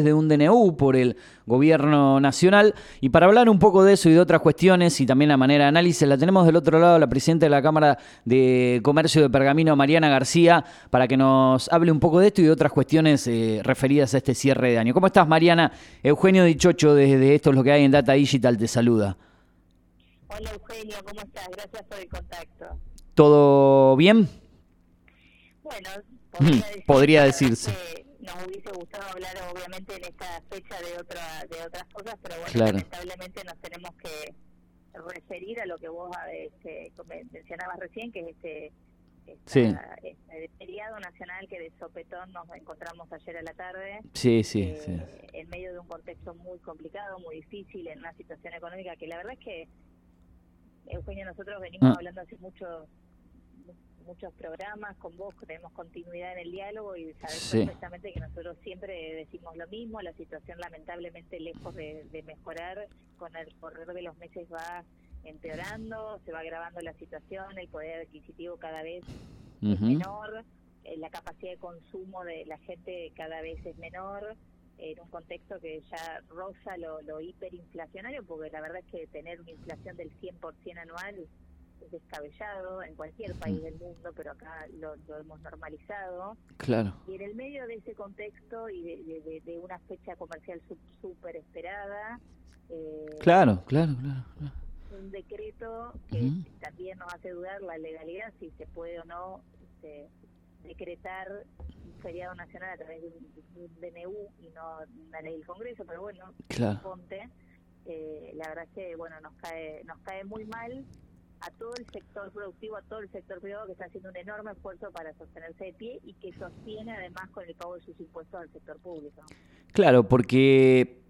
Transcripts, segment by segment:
de un DNU por el gobierno nacional. Y para hablar un poco de eso y de otras cuestiones y también la manera de análisis, la tenemos del otro lado la presidenta de la Cámara de Comercio de Pergamino, Mariana García, para que nos hable un poco de esto y de otras cuestiones eh, referidas a este cierre de año. ¿Cómo estás, Mariana? Eugenio Dichocho, desde Esto es lo que hay en Data Digital, te saluda. Hola, Eugenio, ¿cómo estás? Gracias por el contacto. ¿Todo bien? Bueno, podría, decirse nos hubiese gustado hablar obviamente en esta fecha de otra de otras cosas pero bueno lamentablemente nos tenemos que referir a lo que vos este, mencionabas recién que es este este feriado nacional que de sopetón nos encontramos ayer a la tarde sí, sí, eh, sí. en medio de un contexto muy complicado muy difícil en una situación económica que la verdad es que Eugenio nosotros venimos ah. hablando hace mucho muchos programas, con vos tenemos continuidad en el diálogo y sabes perfectamente que nosotros siempre decimos lo mismo, la situación lamentablemente lejos de, mejorar, con el correr de los meses va empeorando, se va agravando la situación, el poder adquisitivo cada vez es menor, eh, la capacidad de consumo de la gente cada vez es menor, en un contexto que ya roza lo, lo hiperinflacionario, porque la verdad es que tener una inflación del 100% anual descabellado en cualquier país del mundo, pero acá lo, hemos normalizado. Claro. Y en el medio de ese contexto y de, una fecha comercial súper esperada. Eh, claro, claro, claro, Un decreto que también nos hace dudar la legalidad, si se puede o no este, decretar un feriado nacional a través de un, DNU y no una ley del Congreso, pero bueno, claro. ponte. Eh, la verdad es que bueno nos cae nos cae muy mal a todo el sector productivo, a todo el sector privado que está haciendo un enorme esfuerzo para sostenerse de pie y que sostiene además con el pago de sus impuestos al sector público. Claro, porque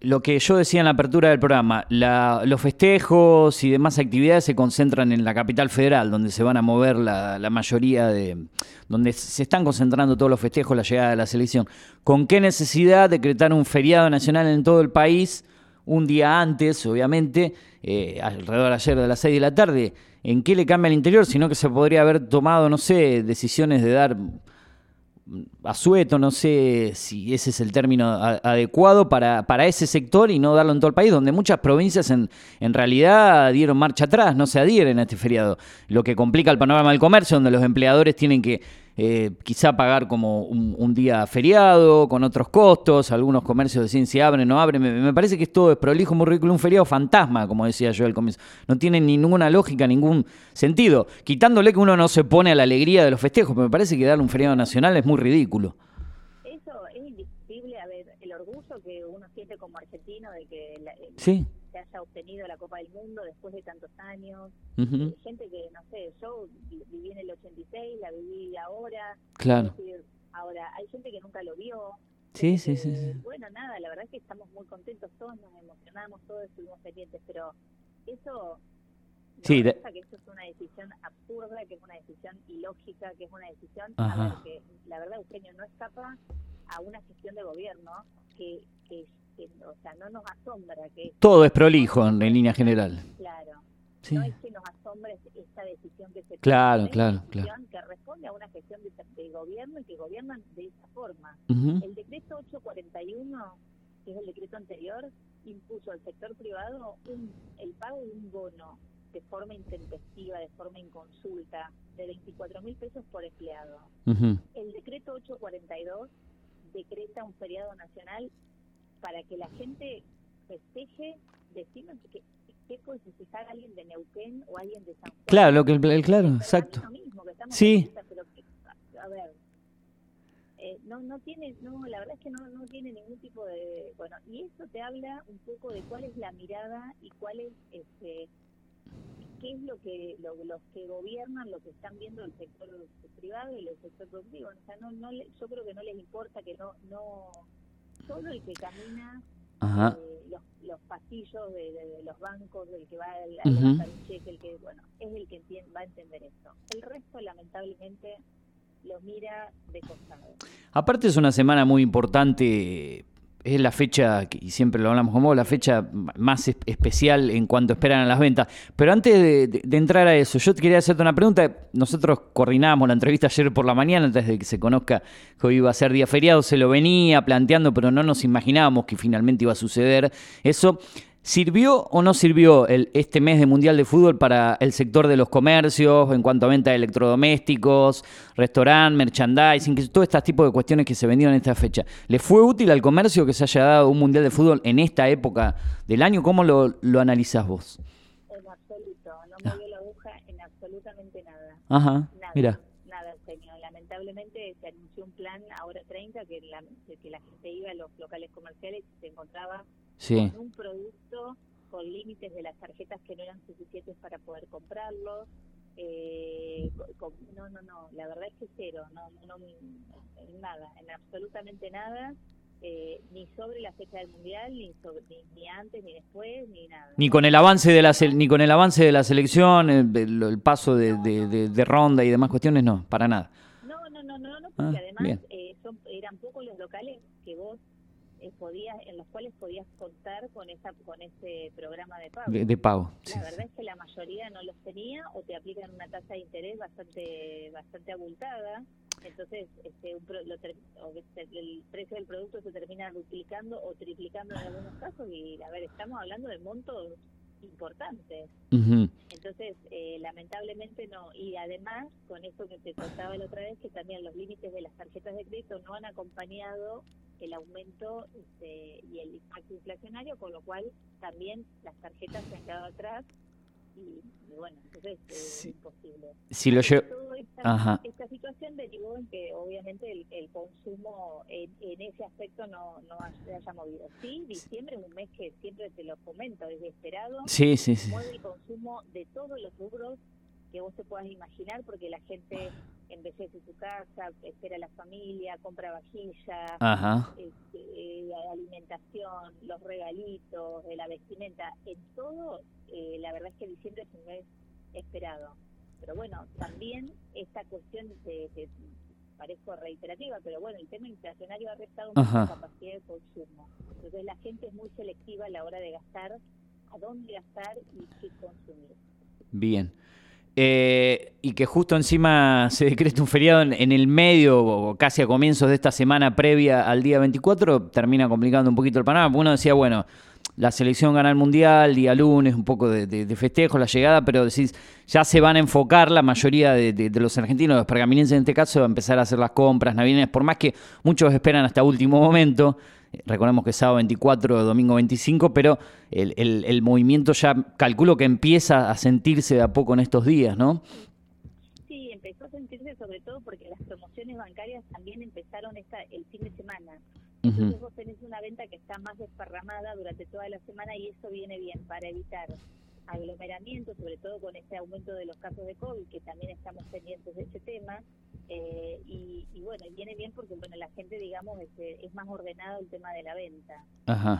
lo que yo decía en la apertura del programa, los festejos y demás actividades se concentran en la capital federal, donde se van a mover la, la, mayoría de. donde se están concentrando todos los festejos, la llegada de la selección. ¿Con qué necesidad decretar un feriado nacional en todo el país? un día antes, obviamente, eh, alrededor de ayer de las 6 de la tarde, ¿en qué le cambia al interior? Sino que se podría haber tomado, no sé, decisiones de dar asueto, no sé si ese es el término adecuado para, para ese sector y no darlo en todo el país, donde muchas provincias en, en realidad dieron marcha atrás, no se adhieren a este feriado, lo que complica el panorama del comercio, donde los empleadores tienen que eh, quizá pagar como un, día feriado, con otros costos, algunos comercios deciden si abren o no abren, me, parece que es todo prolijo, muy ridículo, un feriado fantasma, como decía yo al comienzo, no tiene ninguna lógica, ningún sentido, quitándole que uno no se pone a la alegría de los festejos, pero me parece que darle un feriado nacional es muy ridículo. Eso es indiscutible, a ver, el orgullo que uno siente como argentino de que sí haya obtenido la Copa del Mundo después de tantos años. Eh, gente que, no sé, yo viví en el 86, la viví ahora. Claro. ahora, hay gente que nunca lo vio. Sí, sí, sí, Bueno, nada, la verdad es que estamos muy contentos todos, nos emocionamos todos, estuvimos pendientes, pero eso Sí, que esto es una decisión absurda, que es una decisión ilógica, que es una decisión que la verdad Eugenio no escapa a una gestión de gobierno que, que o sea, no nos asombra que... Todo es prolijo en, línea general. Claro. No es que nos asombre esta decisión que se Claro, claro, claro. Que responde a una gestión de, gobierno y que gobiernan de esa forma. El decreto 841, que es el decreto anterior, impuso al sector privado un, el pago de un bono de forma intempestiva, de forma inconsulta, de 24 mil pesos por empleado. El decreto 842 decreta un feriado nacional para que la gente festeje, decimos que qué puede festejar alguien de Neuquén o alguien de San Juan. Claro, lo que el, claro, exacto. sí. a ver, eh, no no tiene, no, la verdad es que no, no tiene ningún tipo de, bueno, y eso te habla un poco de cuál es la mirada y cuál es, este, qué es lo que los que gobiernan, lo que están viendo el sector privado y el sector productivo. O sea, no, no, yo creo que no les importa que no, no solo el que camina eh, los, los, pasillos de, los bancos, el que va a, un cheque, el que, bueno, es el que va a entender esto. El resto, lamentablemente, lo mira de costado. Aparte es una semana muy importante es la fecha, y siempre lo hablamos como la fecha más especial en cuanto esperan a las ventas. Pero antes de, entrar a eso, yo quería hacerte una pregunta. Nosotros coordinábamos la entrevista ayer por la mañana, antes de que se conozca que hoy iba a ser día feriado, se lo venía planteando, pero no nos imaginábamos que finalmente iba a suceder eso. ¿Sirvió o no sirvió el, este mes de Mundial de Fútbol para el sector de los comercios en cuanto a venta de electrodomésticos, restaurante, merchandising, todo este tipo de cuestiones que se vendieron en esta fecha? ¿Le fue útil al comercio que se haya dado un Mundial de Fútbol en esta época del año? ¿Cómo lo, lo analizás vos? En absoluto, no movió la aguja en absolutamente nada. Ajá, mira. Nada. Lamentablemente se anunció un plan ahora 30 que la, que la gente iba a los locales comerciales y se encontraba con un producto con límites de las tarjetas que no eran suficientes para poder comprarlo. Eh, no, no, no, la verdad es que cero, no, no, nada, en absolutamente nada. Eh, ni sobre la fecha del mundial, ni, sobre, ni, antes, ni después, ni nada. Ni con el avance de la ni con el avance de la selección, el, paso de, de, ronda y demás cuestiones, no, para nada. No, no, no, porque ah, además eh, son, eran pocos los locales que vos eh, podías, en los cuales podías contar con esa con ese programa de pago. De, pago. La verdad es que la mayoría no los tenía o te aplican una tasa de interés bastante bastante abultada. Entonces, este, el precio del producto se termina duplicando o triplicando en algunos casos y, a ver, estamos hablando de montos importantes. Entonces, eh, lamentablemente no. Y además, con esto que te contaba la otra vez, que también los límites de las tarjetas de crédito no han acompañado el aumento este, y el impacto inflacionario, con lo cual también las tarjetas se han quedado atrás y, bueno, entonces es imposible. Si lo esta, esta, situación derivó en que obviamente el, consumo en, ese aspecto no, no se haya movido. Sí, diciembre es un mes que siempre te lo comento, es esperado. Sí, sí, sí. Mueve el consumo de todos los rubros que vos te puedas imaginar porque la gente embellece su casa, espera a la familia, compra vajilla, este, eh, alimentación, los regalitos, la vestimenta, en todo, eh, la verdad es que diciembre es un mes esperado. Pero bueno, también esta cuestión de, parezco reiterativa, pero bueno, el tema inflacionario ha restado mucha capacidad de consumo. Entonces la gente es muy selectiva a la hora de gastar, a dónde gastar y qué consumir. Bien. Eh, y que justo encima se decreta un feriado en, el medio o casi a comienzos de esta semana previa al día 24, termina complicando un poquito el panorama. Uno decía, bueno, la selección gana el mundial, día lunes, un poco de, festejo, la llegada, pero decís, ya se van a enfocar la mayoría de, los argentinos, los pergaminenses en este caso, a empezar a hacer las compras navideñas, por más que muchos esperan hasta último momento. Recordemos que es sábado 24, domingo 25, pero el, el, movimiento ya calculo que empieza a sentirse de a poco en estos días, ¿no? Sí, empezó a sentirse sobre todo porque las promociones bancarias también empezaron esta, el fin de semana. Entonces vos tenés una venta que está más desparramada durante toda la semana y eso viene bien para evitar aglomeramiento, sobre todo con este aumento de los casos de COVID, que también estamos pendientes de ese tema, eh, y, bueno, viene bien porque bueno la gente, digamos, este, es, más ordenado el tema de la venta.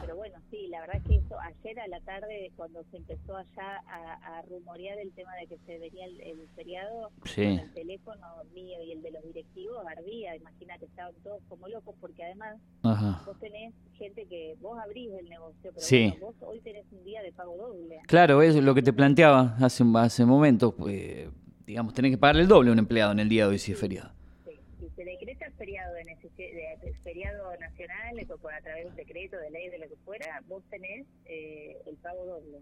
Pero bueno, sí, la verdad es que eso, ayer a la tarde, cuando se empezó allá a, rumorear el tema de que se venía el, feriado, el teléfono mío y el de los directivos ardía, imagínate, estaban todos como locos, porque además vos tenés gente que vos abrís el negocio, pero vos hoy tenés un día de pago doble. Claro, eso es lo que te planteaba hace, hace momentos. Pues digamos, tenés que pagarle el doble a un empleado en el día de hoy si es feriado. Sí, se decreta el feriado, de, de, feriado nacional, por a través de un decreto, de ley, de lo que fuera, vos tenés eh, el pago doble.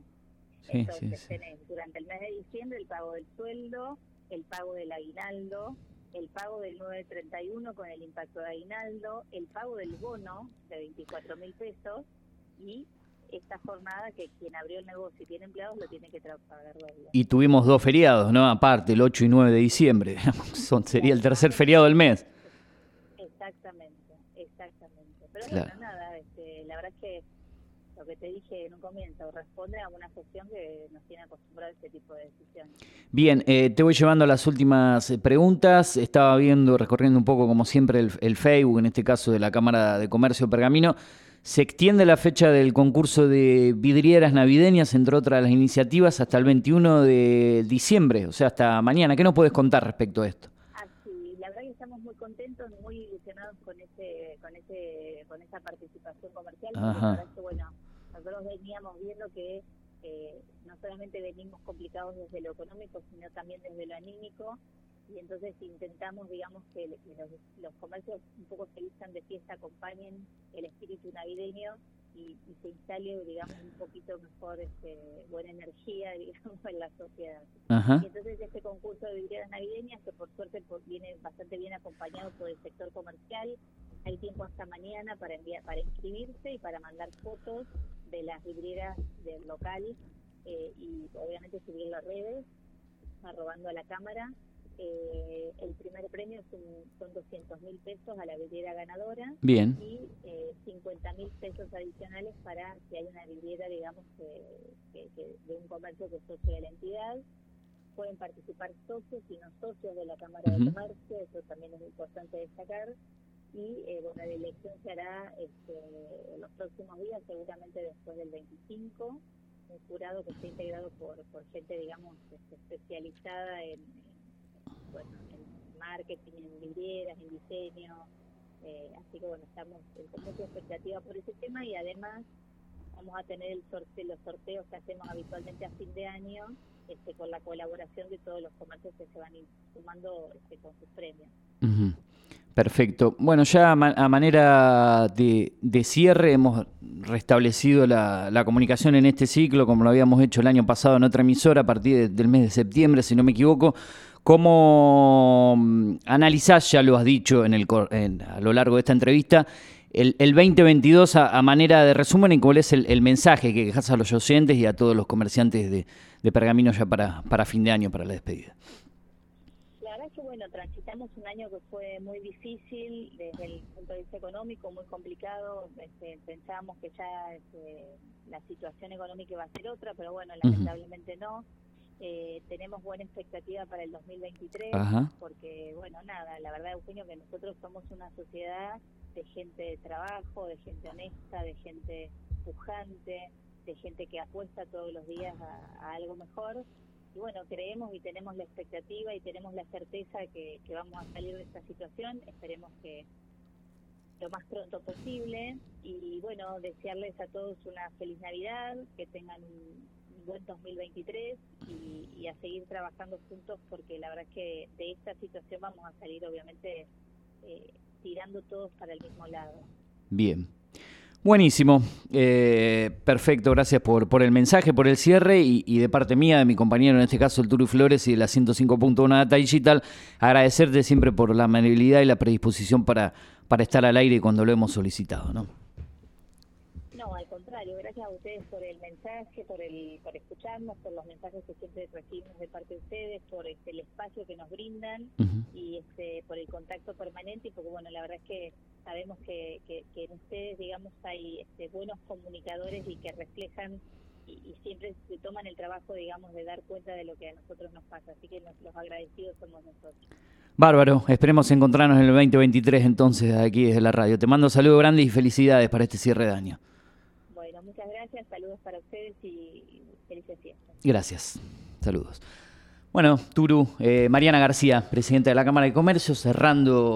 Entonces tenés durante el mes de diciembre el pago del sueldo, el pago del aguinaldo, el pago del 931 con el impacto de aguinaldo, el pago del bono de 24 mil pesos y esta jornada que quien abrió el negocio y tiene empleados lo tiene que pagar doble. Y tuvimos dos feriados, ¿no? Aparte, el 8 y 9 de diciembre. Son, sería el tercer feriado del mes. Exactamente, exactamente. Pero bueno, nada, este, la verdad es que lo que te dije en un comienzo responde a una gestión que nos tiene acostumbrado a este tipo de decisiones. Bien, eh, te voy llevando a las últimas eh, preguntas. Estaba viendo, recorriendo un poco como siempre el, el Facebook, en este caso de la Cámara de Comercio Pergamino. Se extiende la fecha del concurso de vidrieras navideñas, entre otras las iniciativas, hasta el 21 de diciembre, o sea, hasta mañana. ¿Qué nos puedes contar respecto a esto? Estamos muy contentos, muy ilusionados con ese, con ese, con esa participación comercial. Porque bueno, nosotros veníamos viendo que eh, no solamente venimos complicados desde lo económico, sino también desde lo anímico, y entonces intentamos, digamos, que, los, comercios un poco se vistan de fiesta, acompañen el espíritu navideño y, se instale, digamos, un poquito mejor este, buena energía, digamos, en la sociedad. Y entonces este concurso de vidrieras navideñas, que por suerte viene bastante bien acompañado por el sector comercial, hay tiempo hasta mañana para enviar, para inscribirse y para mandar fotos de las vidrieras del local eh, y obviamente subir las redes, arrobando a la cámara eh, el primer premio son, son 200 mil pesos a la vidriera ganadora. Bien. Y eh, 50 mil pesos adicionales para si hay una vidriera, digamos, que, de un comercio que es socio de la entidad. Pueden participar socios y no socios de la Cámara de Comercio, eso también es importante destacar. Y eh, bueno, la elección se hará este, en los próximos días, seguramente después del 25. Un jurado que está integrado por, por gente, digamos, este, especializada en bueno, en marketing, en vidrieras, en diseño. Eh, así que bueno, estamos con mucha expectativa por ese tema y además vamos a tener el los sorteos que hacemos habitualmente a fin de año este, con la colaboración de todos los comercios que se van sumando este, con sus premios. Perfecto. Bueno, ya a, manera de, cierre hemos restablecido la, la, comunicación en este ciclo, como lo habíamos hecho el año pasado en otra emisora, a partir del mes de septiembre, si no me equivoco, ¿Cómo mm, analizás, ya lo has dicho en el, a lo largo de esta entrevista, el, 2022 a, manera de resumen y cuál es el, mensaje que dejas a los oyentes y a todos los comerciantes de, de Pergamino ya para, para fin de año, para la despedida? La verdad es que, bueno, transitamos un año que fue muy difícil desde el punto de vista económico, muy complicado. Este, pensábamos que ya este, la situación económica iba a ser otra, pero bueno, lamentablemente no. Eh, tenemos buena expectativa para el 2023, porque, bueno, nada, la verdad, Eugenio, que nosotros somos una sociedad de gente de trabajo, de gente honesta, de gente pujante, de gente que apuesta todos los días a, algo mejor. Y bueno, creemos y tenemos la expectativa y tenemos la certeza que, que vamos a salir de esta situación. Esperemos que lo más pronto posible. Y bueno, desearles a todos una feliz Navidad, que tengan un buen 2023 y, y, a seguir trabajando juntos porque la verdad es que de esta situación vamos a salir obviamente eh, tirando todos para el mismo lado. Bien. Buenísimo, eh, perfecto, gracias por, por el mensaje, por el cierre y, de parte mía, de mi compañero, en este caso el Turu Flores y de la 105.1 Data Digital, agradecerte siempre por la amabilidad y la predisposición para, para estar al aire cuando lo hemos solicitado. ¿no? Gracias a ustedes por el mensaje, por el por escucharnos, por los mensajes que siempre recibimos de parte de ustedes, por este, el espacio que nos brindan y este, por el contacto permanente y porque bueno, la verdad es que sabemos que, que, en ustedes, digamos, hay este, buenos comunicadores y que reflejan y, siempre se toman el trabajo, digamos, de dar cuenta de lo que a nosotros nos pasa. Así que los agradecidos somos nosotros. Bárbaro, esperemos encontrarnos en el 2023 entonces aquí desde la radio. Te mando saludos grandes y felicidades para este cierre de año muchas gracias, saludos para ustedes y felices fiestas. Gracias, saludos. Bueno, Turu, eh, Mariana García, presidenta de la Cámara de Comercio, cerrando